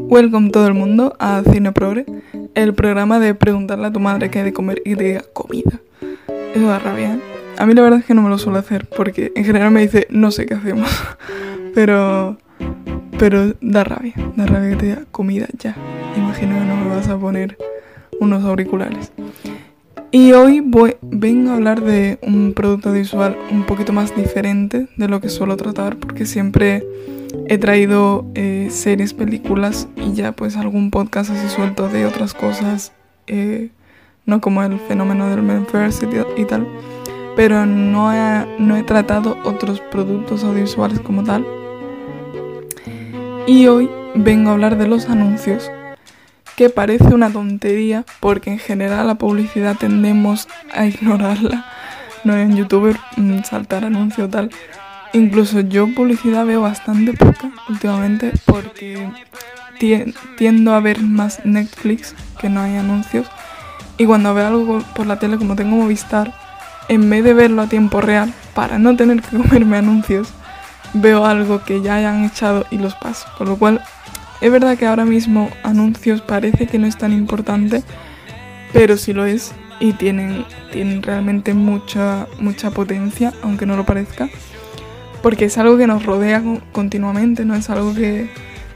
Welcome todo el mundo a Cine Progre, el programa de preguntarle a tu madre qué hay de comer y te diga comida. Eso da rabia, ¿eh? A mí la verdad es que no me lo suelo hacer porque en general me dice no sé qué hacemos. Pero pero da rabia, da rabia que te diga comida ya. Imagino que no me vas a poner unos auriculares. Y hoy voy, vengo a hablar de un producto visual un poquito más diferente de lo que suelo tratar porque siempre he traído eh, series, películas y ya pues algún podcast así suelto de otras cosas, eh, no como el fenómeno del men y, tal, pero no he, no he tratado otros productos audiovisuales como tal. Y hoy vengo a hablar de los anuncios, que parece una tontería porque en general la publicidad tendemos a ignorarla, no en YouTube mm, saltar anuncio tal, Incluso yo publicidad veo bastante poca últimamente porque tiendo a ver más Netflix que no hay anuncios. Y cuando veo algo por la tele, como tengo Movistar, en vez de verlo a tiempo real, para no tener que comerme anuncios, veo algo que ya hayan echado y los paso. Con lo cual, es verdad que ahora mismo anuncios parece que no es tan importante, pero sí lo es y tienen, tienen realmente mucha, mucha potencia, aunque no lo parezca porque es algo que nos rodea continuamente, no es algo que,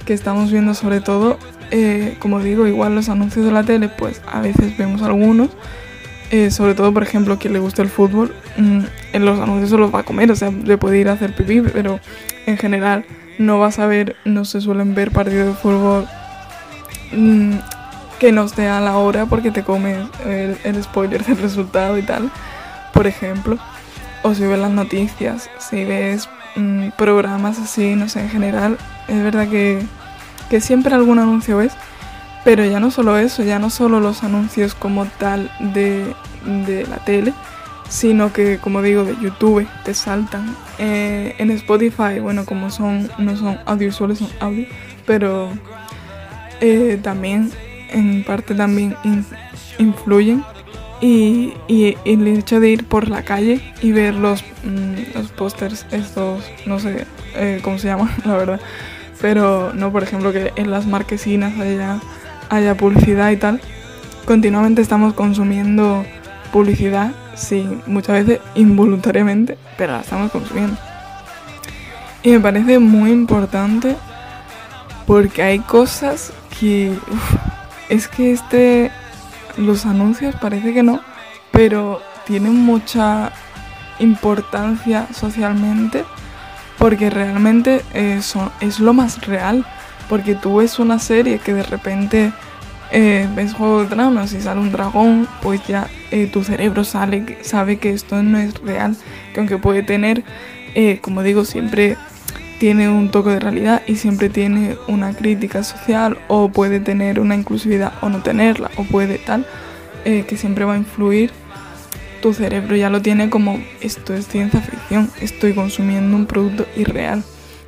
estamos viendo sobre todo, eh, como digo, igual los anuncios de la tele, pues a veces vemos algunos, eh, sobre todo, por ejemplo, quien le gusta el fútbol, mm, en los anuncios se los va a comer, o sea, le puede ir a hacer pipí, pero en general no vas a ver, no se suelen ver partidos de fútbol mm, que no esté a la hora porque te comes el, el spoiler del resultado y tal, por ejemplo o si ves las noticias, si ves mm, programas así, no sé, en general, es verdad que, siempre algún anuncio ves, pero ya no solo eso, ya no solo los anuncios como tal de, la tele, sino que, como digo, de YouTube te saltan. Eh, en Spotify, bueno, como son, no son audiovisuales, son audio, pero eh, también, en parte también influyen y, el hecho de ir por la calle y ver los, mm, los pósters, estos, no sé eh, cómo se llaman, la verdad. Pero no, por ejemplo, que en las marquesinas haya, haya publicidad y tal. Continuamente estamos consumiendo publicidad, sí, muchas veces involuntariamente, pero la estamos consumiendo. Y me parece muy importante porque hay cosas que... es que este los anuncios parece que no, pero tienen mucha importancia socialmente porque realmente eh, es lo más real. Porque tú ves una serie que de repente eh, ves Juego de Tronos y sale un dragón, pues ya eh, tu cerebro sale, sabe que esto no es real, que aunque puede tener, como digo, siempre tiene un toque de realidad y siempre tiene una crítica social o puede tener una inclusividad o no tenerla o puede tal, eh, que siempre va a influir, tu cerebro ya lo tiene como esto es ciencia ficción, estoy consumiendo un producto irreal.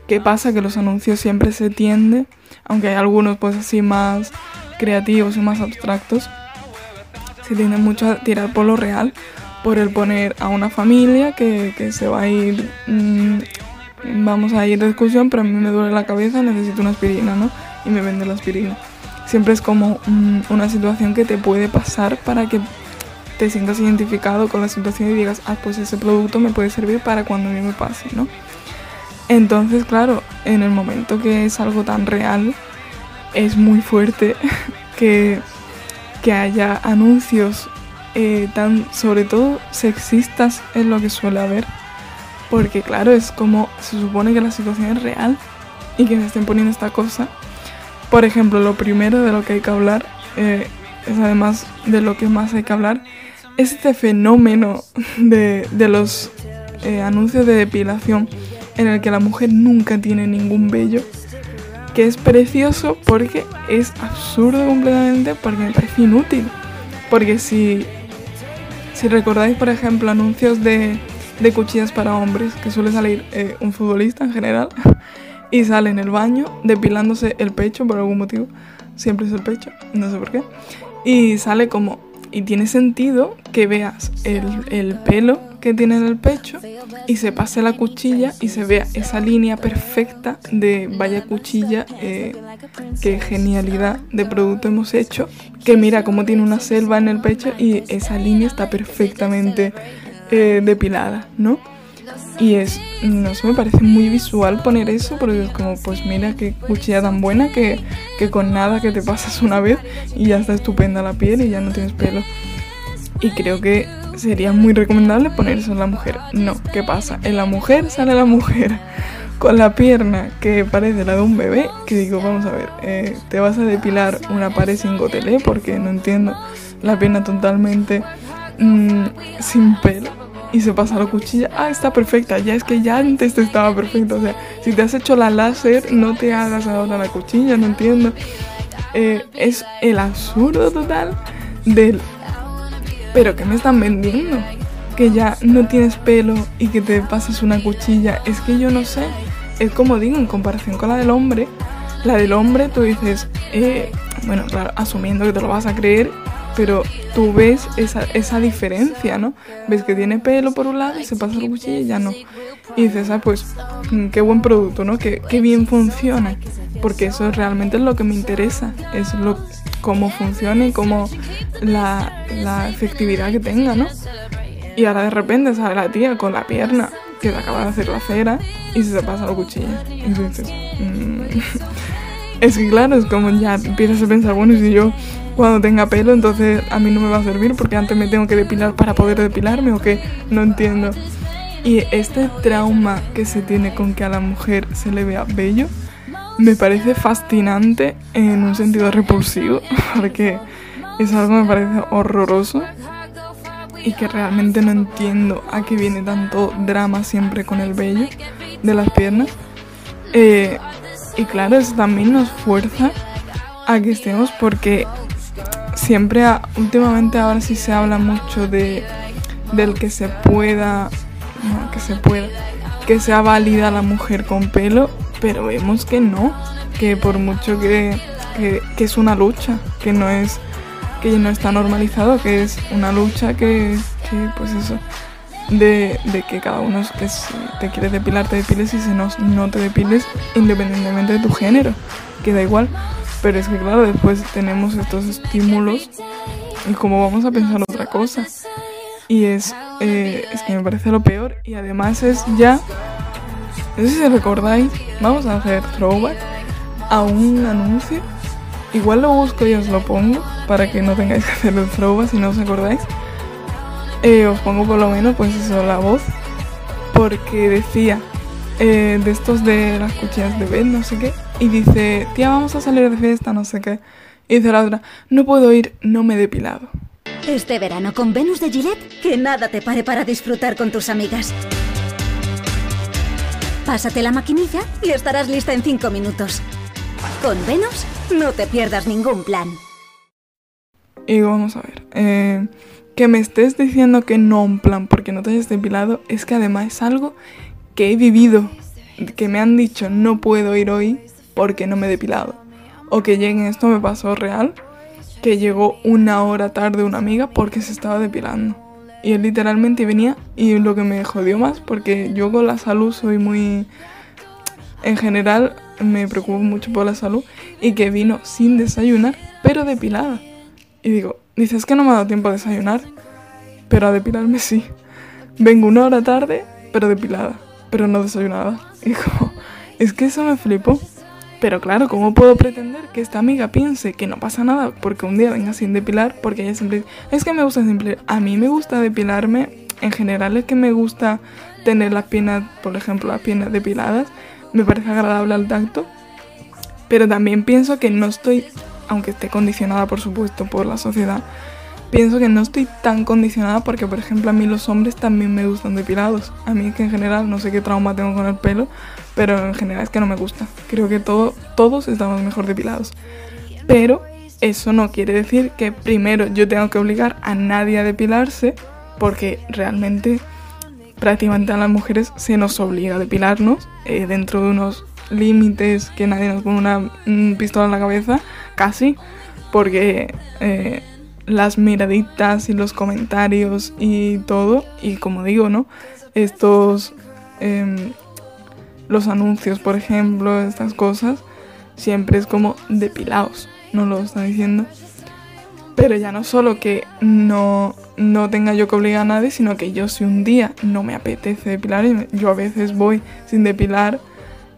¿Qué pasa? Que los anuncios siempre se tienden, aunque hay algunos pues así más creativos y más abstractos, se tiende mucho a tirar por lo real, por el poner a una familia que, se va a ir mm, vamos a ir de excursión, pero a mí me duele la cabeza, necesito una aspirina, ¿no? Y me vende la aspirina. Siempre es como una situación que te puede pasar para que te sientas identificado con la situación y digas, ah, pues ese producto me puede servir para cuando a mí me pase, ¿no? Entonces, claro, en el momento que es algo tan real, es muy fuerte que, que haya anuncios eh, tan, sobre todo, sexistas es lo que suele haber porque claro, es como se supone que la situación es real y que se estén poniendo esta cosa. Por ejemplo, lo primero de lo que hay que hablar, eh, es además de lo que más hay que hablar, es este fenómeno de, los eh, anuncios de depilación en el que la mujer nunca tiene ningún vello, que es precioso porque es absurdo completamente, porque me parece inútil. Porque si, si recordáis, por ejemplo, anuncios de de cuchillas para hombres, que suele salir eh, un futbolista en general, y sale en el baño depilándose el pecho por algún motivo, siempre es el pecho, no sé por qué, y sale como, y tiene sentido que veas el, pelo que tiene en el pecho y se pase la cuchilla y se vea esa línea perfecta de vaya cuchilla, eh, qué genialidad de producto hemos hecho. Que mira cómo tiene una selva en el pecho y esa línea está perfectamente eh, depilada, ¿no? Y es, no sé, me parece muy visual poner eso porque es como, pues mira qué cuchilla tan buena que, que con nada que te pasas una vez y ya está estupenda la piel y ya no tienes pelo. Y creo que sería muy recomendable poner eso en la mujer. No, ¿qué pasa? En la mujer sale la mujer con la pierna que parece la de un bebé, que digo, vamos a ver, eh, te vas a depilar una pared sin gotelé porque no entiendo la pierna totalmente mm, sin pelo y se pasa la cuchilla, ah, está perfecta, ya es que ya antes estaba perfecta, o sea, si te has hecho la láser, no te hagas ahora la cuchilla, no entiendo. Eh, es el absurdo total del... Pero ¿qué me están vendiendo? Que ya no tienes pelo y que te pases una cuchilla, es que yo no sé, es como digo, en comparación con la del hombre, la del hombre tú dices, eh, bueno, claro, asumiendo que te lo vas a creer, pero tú ves esa, esa diferencia, ¿no? Ves que tiene pelo por un lado y se pasa la cuchilla y ya no. Y dices, ah, pues mm, qué buen producto, ¿no? Qué, qué bien funciona. Porque eso realmente es lo que me interesa, es lo, cómo funciona y cómo la, la efectividad que tenga, ¿no? Y ahora de repente sale la tía con la pierna que te acaba de hacer la cera y se pasa la cuchilla. Y dices, mm". es que claro, es como ya empiezas a pensar, bueno, si yo cuando tenga pelo, entonces a mí no me va a servir porque antes me tengo que depilar para poder depilarme o qué, no entiendo. Y este trauma que se tiene con que a la mujer se le vea bello me parece fascinante en un sentido repulsivo porque es algo que me parece horroroso y que realmente no entiendo a qué viene tanto drama siempre con el vello de las piernas. Eh, y claro, eso también nos fuerza a que estemos porque siempre, últimamente ahora sí se habla mucho de del que se pueda, no, que se pueda, que sea válida la mujer con pelo, pero vemos que no, que por mucho que, que, es una lucha, que no es que no está normalizado, que es una lucha que, que pues eso, de, que cada uno que si te quieres depilar te depiles y si no, no te depiles independientemente de tu género, que da igual. Pero es que claro, después tenemos estos estímulos y cómo vamos a pensar otra cosa. Y es, eh, es que me parece lo peor. Y además es ya, no sé si recordáis, vamos a hacer throwback a un anuncio. Igual lo busco y os lo pongo para que no tengáis que hacer el throwback si no os acordáis. Eh, os pongo por lo menos pues eso, la voz. Porque decía, eh, de estos de las cuchillas de Ben, no sé qué y dice, tía, vamos a salir de fiesta, no sé qué. Y dice la otra, no puedo ir, no me he depilado. Este verano con Venus de Gillette, que nada te pare para disfrutar con tus amigas. Pásate la maquinilla y estarás lista en 5 minutos. Con Venus, no te pierdas ningún plan. Y vamos a ver, eh, que me estés diciendo que no un plan porque no te hayas depilado, es que además es algo que he vivido, que me han dicho no puedo ir hoy porque no me he depilado. O que lleguen, esto me pasó real, que llegó una hora tarde una amiga porque se estaba depilando. Y él literalmente venía y lo que me jodió más, porque yo con la salud soy muy... En general me preocupo mucho por la salud y que vino sin desayunar, pero depilada. Y digo, dices que no me ha dado tiempo a desayunar, pero a depilarme sí. Vengo una hora tarde, pero depilada, pero no desayunada. Hijo, es que eso me flipó. Pero claro, ¿cómo puedo pretender que esta amiga piense que no pasa nada porque un día venga sin depilar? Porque ella siempre es que me gusta simple. A mí me gusta depilarme. En general es que me gusta tener las piernas, por ejemplo, las piernas depiladas. Me parece agradable al tacto. Pero también pienso que no estoy, aunque esté condicionada por supuesto por la sociedad, pienso que no estoy tan condicionada porque, por ejemplo, a mí los hombres también me gustan depilados. A mí es que en general no sé qué trauma tengo con el pelo, pero en general es que no me gusta. Creo que todo, todos estamos mejor depilados. Pero eso no quiere decir que primero yo tengo que obligar a nadie a depilarse, porque realmente prácticamente a las mujeres se nos obliga a depilarnos eh, dentro de unos límites que nadie nos pone una pistola en la cabeza, casi, porque... Eh, las miraditas y los comentarios y todo. Y como digo, ¿no? Estos... Em, los anuncios, por ejemplo, estas cosas, siempre es como depilados, no lo está diciendo. Pero ya no solo que no, no tenga yo que obligar a nadie, sino que yo si un día no me apetece depilar, yo a veces voy sin depilar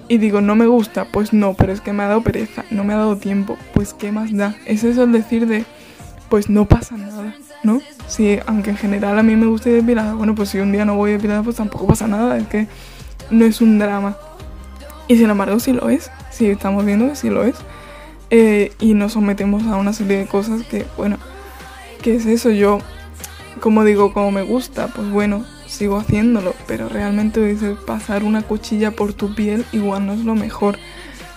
y digo, no me gusta, pues no, pero es que me ha dado pereza, no me ha dado tiempo, pues qué más da. Es eso el decir de, pues no pasa nada, ¿no? Si, aunque en general a mí me gusta depilar, bueno, pues si un día no voy depilar, pues tampoco pasa nada, es que no es un drama. Y sin embargo sí lo es, sí estamos viendo que sí lo es. Eh, y nos sometemos a una serie de cosas que, bueno, ¿qué es eso? Yo, como digo, como me gusta, pues bueno, sigo haciéndolo, pero realmente dices, pasar una cuchilla por tu piel igual no es lo mejor.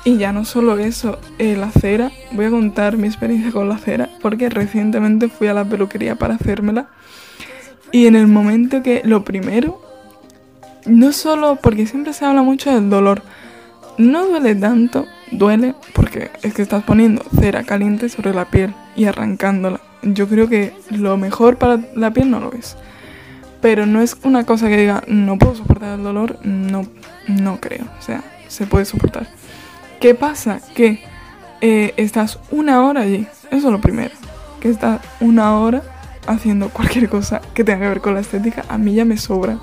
Y ya no solo eso, eh, la cera, voy a contar mi experiencia con la cera, porque recientemente fui a la peluquería para hacérmela. Y en el momento que lo primero, no solo porque siempre se habla mucho del dolor, no duele tanto, duele porque es que estás poniendo cera caliente sobre la piel y arrancándola. Yo creo que lo mejor para la piel no lo es. Pero no es una cosa que diga, no puedo soportar el dolor, no, no creo. O sea, se puede soportar. ¿Qué pasa? Que eh, estás una hora allí. Eso es lo primero. Que estás una hora haciendo cualquier cosa que tenga que ver con la estética. A mí ya me sobra.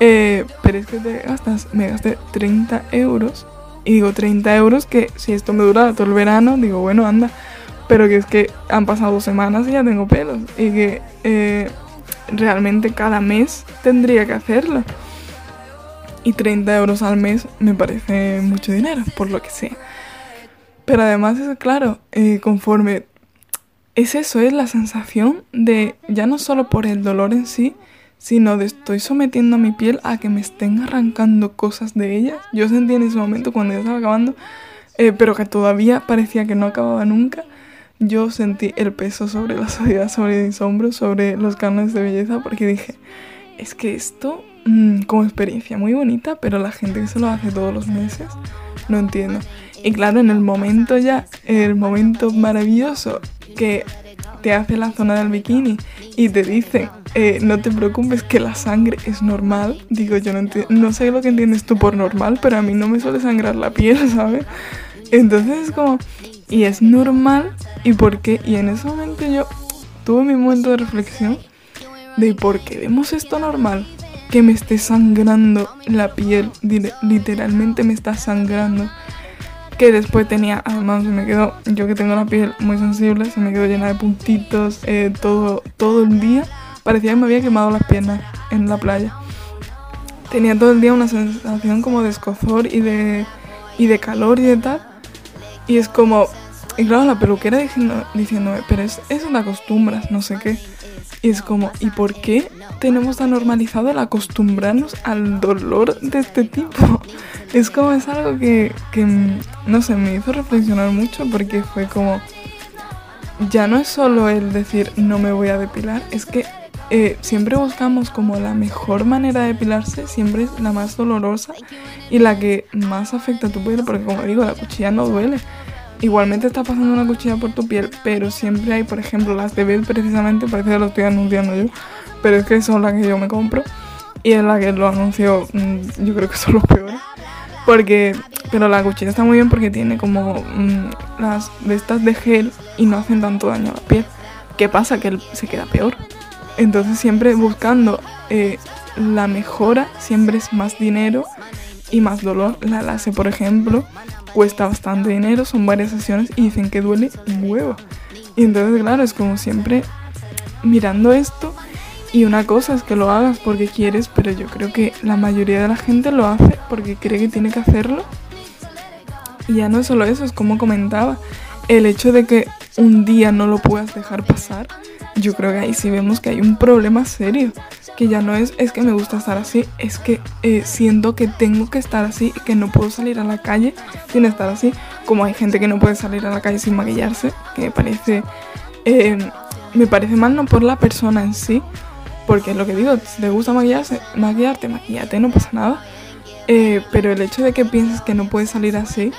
Eh, pero es que te gastas, me gasté 30 euros. Y digo 30 euros que si esto me dura todo el verano, digo, bueno, anda. Pero que es que han pasado dos semanas y ya tengo pelos. Y que eh, realmente cada mes tendría que hacerlo. Y 30 euros al mes me parece mucho dinero, por lo que sea. Pero además es claro, eh, conforme es eso, es la sensación de ya no solo por el dolor en sí, sino de estoy sometiendo a mi piel a que me estén arrancando cosas de ella. Yo sentí en ese momento cuando ya estaba acabando, eh, pero que todavía parecía que no acababa nunca. Yo sentí el peso sobre la sociedad, sobre mis hombros, sobre los cánones de belleza, porque dije, es que esto, mm, como experiencia muy bonita, pero la gente que se lo hace todos los meses, no entiendo. Y claro, en el momento ya, el momento maravilloso que te hace la zona del bikini y te dice, eh, no te preocupes que la sangre es normal, digo yo no, no sé lo que entiendes tú por normal, pero a mí no me suele sangrar la piel, ¿sabes? Entonces es como, y es normal, ¿y por qué? Y en ese momento yo tuve mi momento de reflexión de por qué vemos esto normal, que me esté sangrando la piel, literalmente me está sangrando que después tenía, además se me quedó, yo que tengo la piel muy sensible, se me quedó llena de puntitos eh, todo, todo el día. Parecía que me había quemado las piernas en la playa. Tenía todo el día una sensación como de escozor y de, y de calor y de tal. Y es como, y claro, la peluquera diciendo, diciéndome, pero es, eso te acostumbras, no sé qué. Y es como, ¿y por qué tenemos tan normalizado el acostumbrarnos al dolor de este tipo? Es como, es algo que, que, no sé, me hizo reflexionar mucho porque fue como, ya no es solo el decir no me voy a depilar, es que eh, siempre buscamos como la mejor manera de depilarse, siempre es la más dolorosa y la que más afecta a tu piel, porque como digo, la cuchilla no duele. Igualmente está pasando una cuchilla por tu piel, pero siempre hay, por ejemplo, las de Bell precisamente, parece que lo estoy anunciando yo, pero es que son las que yo me compro y es la que lo anuncio, mm, yo creo que son los peores. Porque, pero la cuchilla está muy bien porque tiene como mm, las de estas de gel y no hacen tanto daño a la piel. ¿Qué pasa? Que se queda peor. Entonces siempre buscando eh, la mejora, siempre es más dinero y más dolor. La láser, por ejemplo, cuesta bastante dinero, son varias sesiones y dicen que duele un huevo. Y entonces, claro, es como siempre mirando esto. Y una cosa es que lo hagas porque quieres, pero yo creo que la mayoría de la gente lo hace porque cree que tiene que hacerlo. Y ya no es solo eso, es como comentaba, el hecho de que un día no lo puedas dejar pasar, yo creo que ahí sí vemos que hay un problema serio que ya no es, es que me gusta estar así, es que eh, siento que tengo que estar así y que no puedo salir a la calle sin estar así, como hay gente que no puede salir a la calle sin maquillarse, que me parece, eh, me parece mal no por la persona en sí, porque es lo que digo, si te gusta maquillarse, maquillarte, maquillate, no pasa nada, eh, pero el hecho de que pienses que no puedes salir así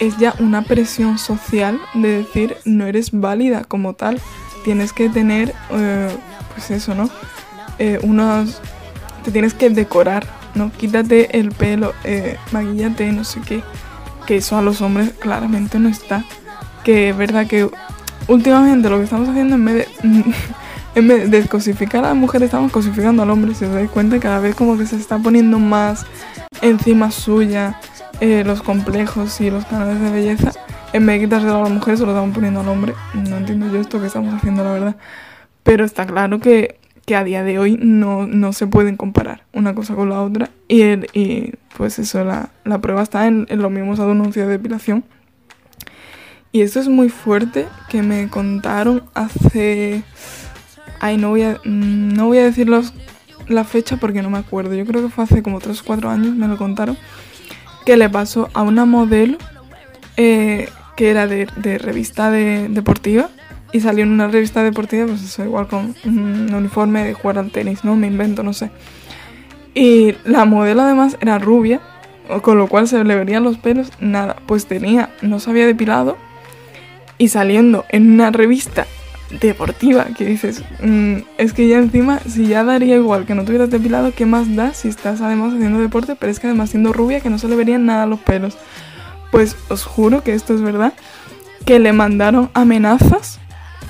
es ya una presión social de decir no eres válida como tal tienes que tener, eh, pues eso, ¿no? Eh, unos, te tienes que decorar, ¿no? Quítate el pelo, eh, maquillate, no sé qué. Que eso a los hombres claramente no está. Que es verdad que últimamente lo que estamos haciendo en vez de, en vez de cosificar a la mujer, estamos cosificando al hombre. Si os dais cuenta, cada vez como que se está poniendo más encima suya eh, los complejos y los canales de belleza. En vez de quitárselo a la mujer, se lo estamos poniendo al hombre. No entiendo yo esto que estamos haciendo, la verdad. Pero está claro que, que a día de hoy no, no, se pueden comparar una cosa con la otra. Y, el, y pues eso, la, la prueba está en, en los mismos anuncios de depilación. Y esto es muy fuerte que me contaron hace... Ay, no voy a, mm, no voy a decir los, la fecha porque no me acuerdo. Yo creo que fue hace como 3 o 4 años, me lo contaron. Que le pasó a una modelo eh, que era de, revista de, deportiva. Y salió en una revista deportiva, pues eso, igual con un uniforme de jugar al tenis, ¿no? Me invento, no sé. Y la modelo además era rubia, con lo cual se le verían los pelos, nada, pues tenía, no se había depilado y saliendo en una revista deportiva que dices, mmm, es que ya encima, si ya daría igual que no tuvieras depilado, ¿qué más da si estás además haciendo deporte? Pero es que además siendo rubia que no se le verían nada los pelos. Pues os juro que esto es verdad, que le mandaron amenazas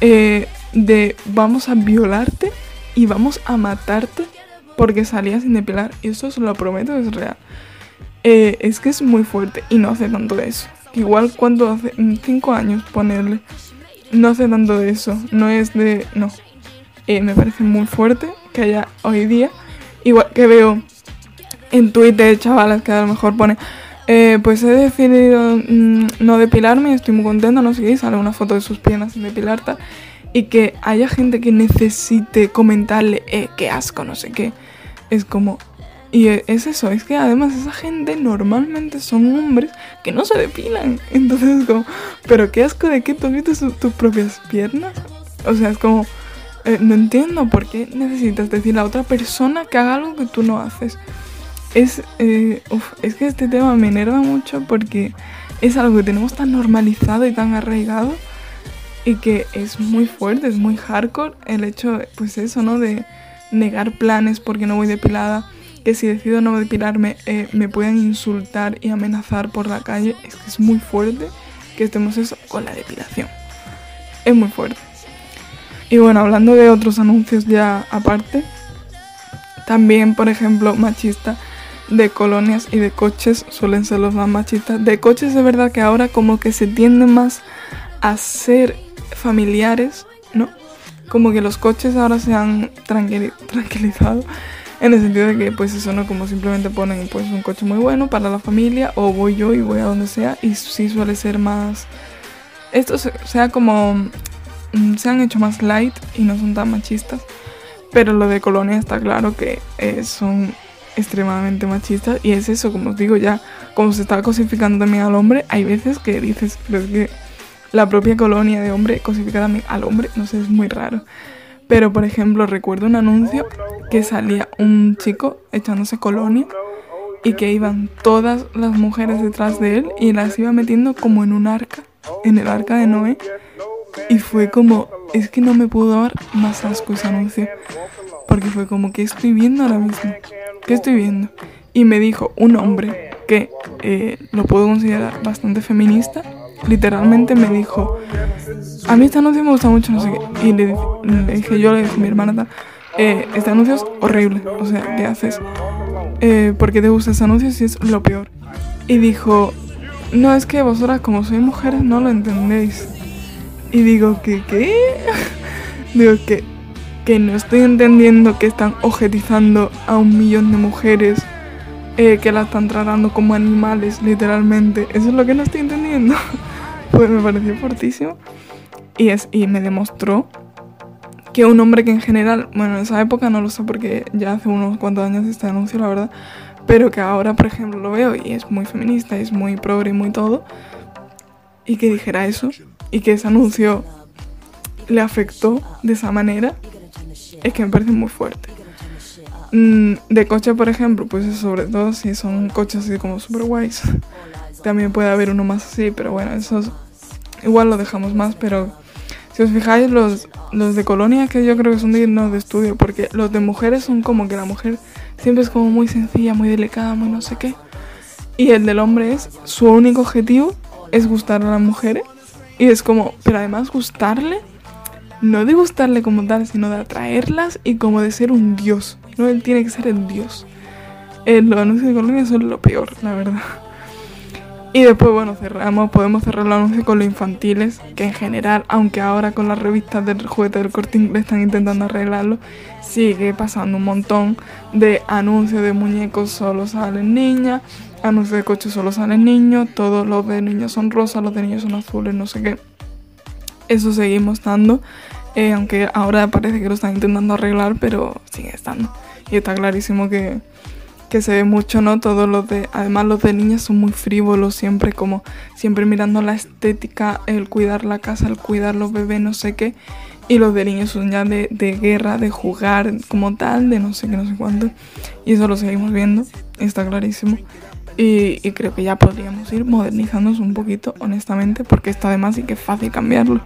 eh, de vamos a violarte y vamos a matarte porque salía sin depilar. Y eso os lo prometo, es real. Eh, es que es muy fuerte y no hace tanto eso. Igual cuando hace 5 años ponerle, no hace tanto de eso. No es de... No. Eh, me parece muy fuerte que haya hoy día. Igual que veo en Twitter chavalas que a lo mejor pone... Eh, pues he decidido mmm, no depilarme, estoy muy contenta, no sé qué, sale una foto de sus piernas sin depilar tal, y que haya gente que necesite comentarle, eh, qué asco, no sé qué, es como, y es eso, es que además esa gente normalmente son hombres que no se depilan, entonces es como, pero qué asco de que tú viste tus propias piernas, o sea, es como, eh, no entiendo por qué necesitas decirle a otra persona que haga algo que tú no haces. Es, eh, uf, es que este tema me enerva mucho porque es algo que tenemos tan normalizado y tan arraigado y que es muy fuerte, es muy hardcore el hecho, pues eso, ¿no? De negar planes porque no voy depilada, que si decido no depilarme eh, me pueden insultar y amenazar por la calle, es que es muy fuerte que estemos eso con la depilación. Es muy fuerte. Y bueno, hablando de otros anuncios ya aparte, también, por ejemplo, machista, de colonias y de coches suelen ser los más machistas. De coches es verdad que ahora como que se tiende más a ser familiares, ¿no? Como que los coches ahora se han tranquil tranquilizado en el sentido de que pues eso no como simplemente ponen pues un coche muy bueno para la familia o voy yo y voy a donde sea y sí suele ser más esto sea como se han hecho más light y no son tan machistas pero lo de colonia está claro que eh, son extremadamente machista y es eso, como os digo ya, como se está cosificando también al hombre, hay veces que dices, pero es que la propia colonia de hombre cosifica también al hombre, no sé, es muy raro. Pero por ejemplo, recuerdo un anuncio que salía un chico echándose colonia y que iban todas las mujeres detrás de él y las iba metiendo como en un arca, en el arca de Noé. Y fue como, es que no me pudo dar más asco ese anuncio. Porque fue como, que estoy viendo ahora mismo? ¿Qué estoy viendo? Y me dijo un hombre que eh, lo puedo considerar bastante feminista, literalmente me dijo, a mí este anuncio me gusta mucho, no sé qué. Y le, le dije, yo le dije a mi hermana eh, este anuncio es horrible, o sea, ¿qué haces? Eh, ¿Por qué te gusta este anuncio si es lo peor? Y dijo, no, es que vosotras como sois mujeres no lo entendéis. Y digo, ¿qué? ¿Qué? digo, que que no estoy entendiendo que están objetizando a un millón de mujeres eh, que la están tratando como animales, literalmente. Eso es lo que no estoy entendiendo. pues me pareció fortísimo. Y, es, y me demostró que un hombre que en general, bueno, en esa época no lo sé porque ya hace unos cuantos años este anuncio, la verdad, pero que ahora, por ejemplo, lo veo y es muy feminista, es muy progre y muy todo, y que dijera eso, y que ese anuncio le afectó de esa manera, es que me parece muy fuerte. Mm, de coche, por ejemplo, pues sobre todo si son coches así como super guays. También puede haber uno más así, pero bueno, esos igual lo dejamos más, pero si os fijáis, los, los de colonia que yo creo que son dignos de estudio, porque los de mujeres son como que la mujer siempre es como muy sencilla, muy delicada, muy no sé qué. Y el del hombre es, su único objetivo es gustar a las mujeres. Y es como, pero además gustarle, no de gustarle como tal, sino de atraerlas y como de ser un dios. No, él tiene que ser el dios. Eh, los anuncios de colonia son lo peor, la verdad. Y después, bueno, cerramos, podemos cerrar los anuncios con los infantiles, que en general, aunque ahora con las revistas del juguete del corte inglés están intentando arreglarlo, sigue pasando un montón de anuncios de muñecos solo salen niñas, anuncios de coches solo salen niños, todos los de niños son rosas, los de niños son azules, no sé qué. Eso seguimos dando, eh, aunque ahora parece que lo están intentando arreglar, pero sigue estando. Y está clarísimo que que se ve mucho, ¿no? Todos los de, además los de niñas son muy frívolos, siempre como, siempre mirando la estética, el cuidar la casa, el cuidar los bebés, no sé qué. Y los de niños son ya de, de guerra, de jugar como tal, de no sé qué, no sé cuánto. Y eso lo seguimos viendo, está clarísimo. Y, y, creo que ya podríamos ir modernizándose un poquito, honestamente, porque esto además sí que es fácil cambiarlo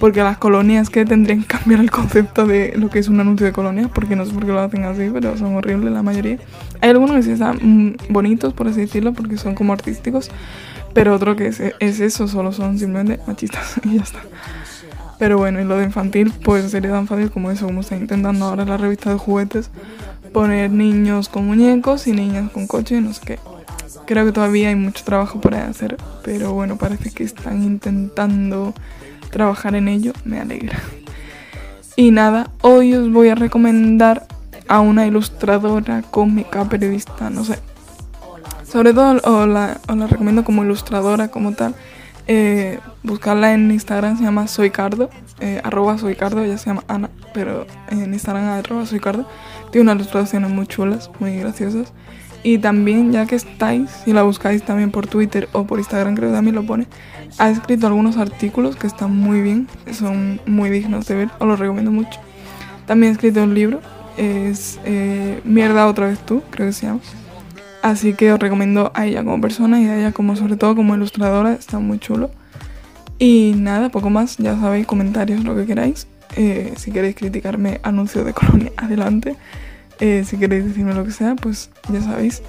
porque las colonias que tendrían que cambiar el concepto de lo que es un anuncio de colonias, porque no sé por qué lo hacen así, pero son horribles la mayoría. Hay algunos que sí están mm, bonitos, por así decirlo, porque son como artísticos, pero otro que es, es eso, solo son simplemente machistas y ya está. Pero bueno, y lo de infantil, pues sería tan fácil como eso, como está intentando ahora la revista de juguetes, poner niños con muñecos y niñas con coches y no sé qué. Creo que todavía hay mucho trabajo por hacer, pero bueno, parece que están intentando trabajar en ello me alegra. Y nada, hoy os voy a recomendar a una ilustradora, cómica, periodista, no sé. Sobre todo os la, recomiendo como ilustradora, como tal. Eh, buscarla en Instagram, se llama Soycardo, eh, arroba Soycardo, ella se llama Ana, pero en Instagram arroba Soycardo. Tiene unas ilustraciones muy chulas, muy graciosas. Y también, ya que estáis, si la buscáis también por Twitter o por Instagram, creo que también lo pone, ha escrito algunos artículos que están muy bien, son muy dignos de ver, os los recomiendo mucho. También ha escrito un libro, es eh, Mierda otra vez tú, creo que se llama. Así que os recomiendo a ella como persona y a ella como sobre todo como ilustradora, está muy chulo. Y nada, poco más, ya sabéis, comentarios, lo que queráis. Eh, si queréis criticarme, anuncio de colonia, adelante. Eh, si queréis decirme lo que sea, pues ya sabéis.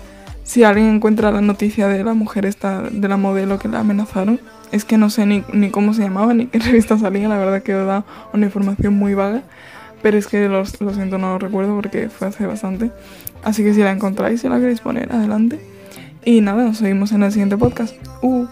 Si alguien encuentra la noticia de la mujer esta, de la modelo que la amenazaron, es que no sé ni, ni cómo se llamaba ni qué revista salía, la verdad que da una información muy vaga, pero es que lo, siento, no lo recuerdo porque fue hace bastante. Así que si la encontráis, si la queréis poner, adelante. Y nada, nos seguimos en el siguiente podcast. Uh.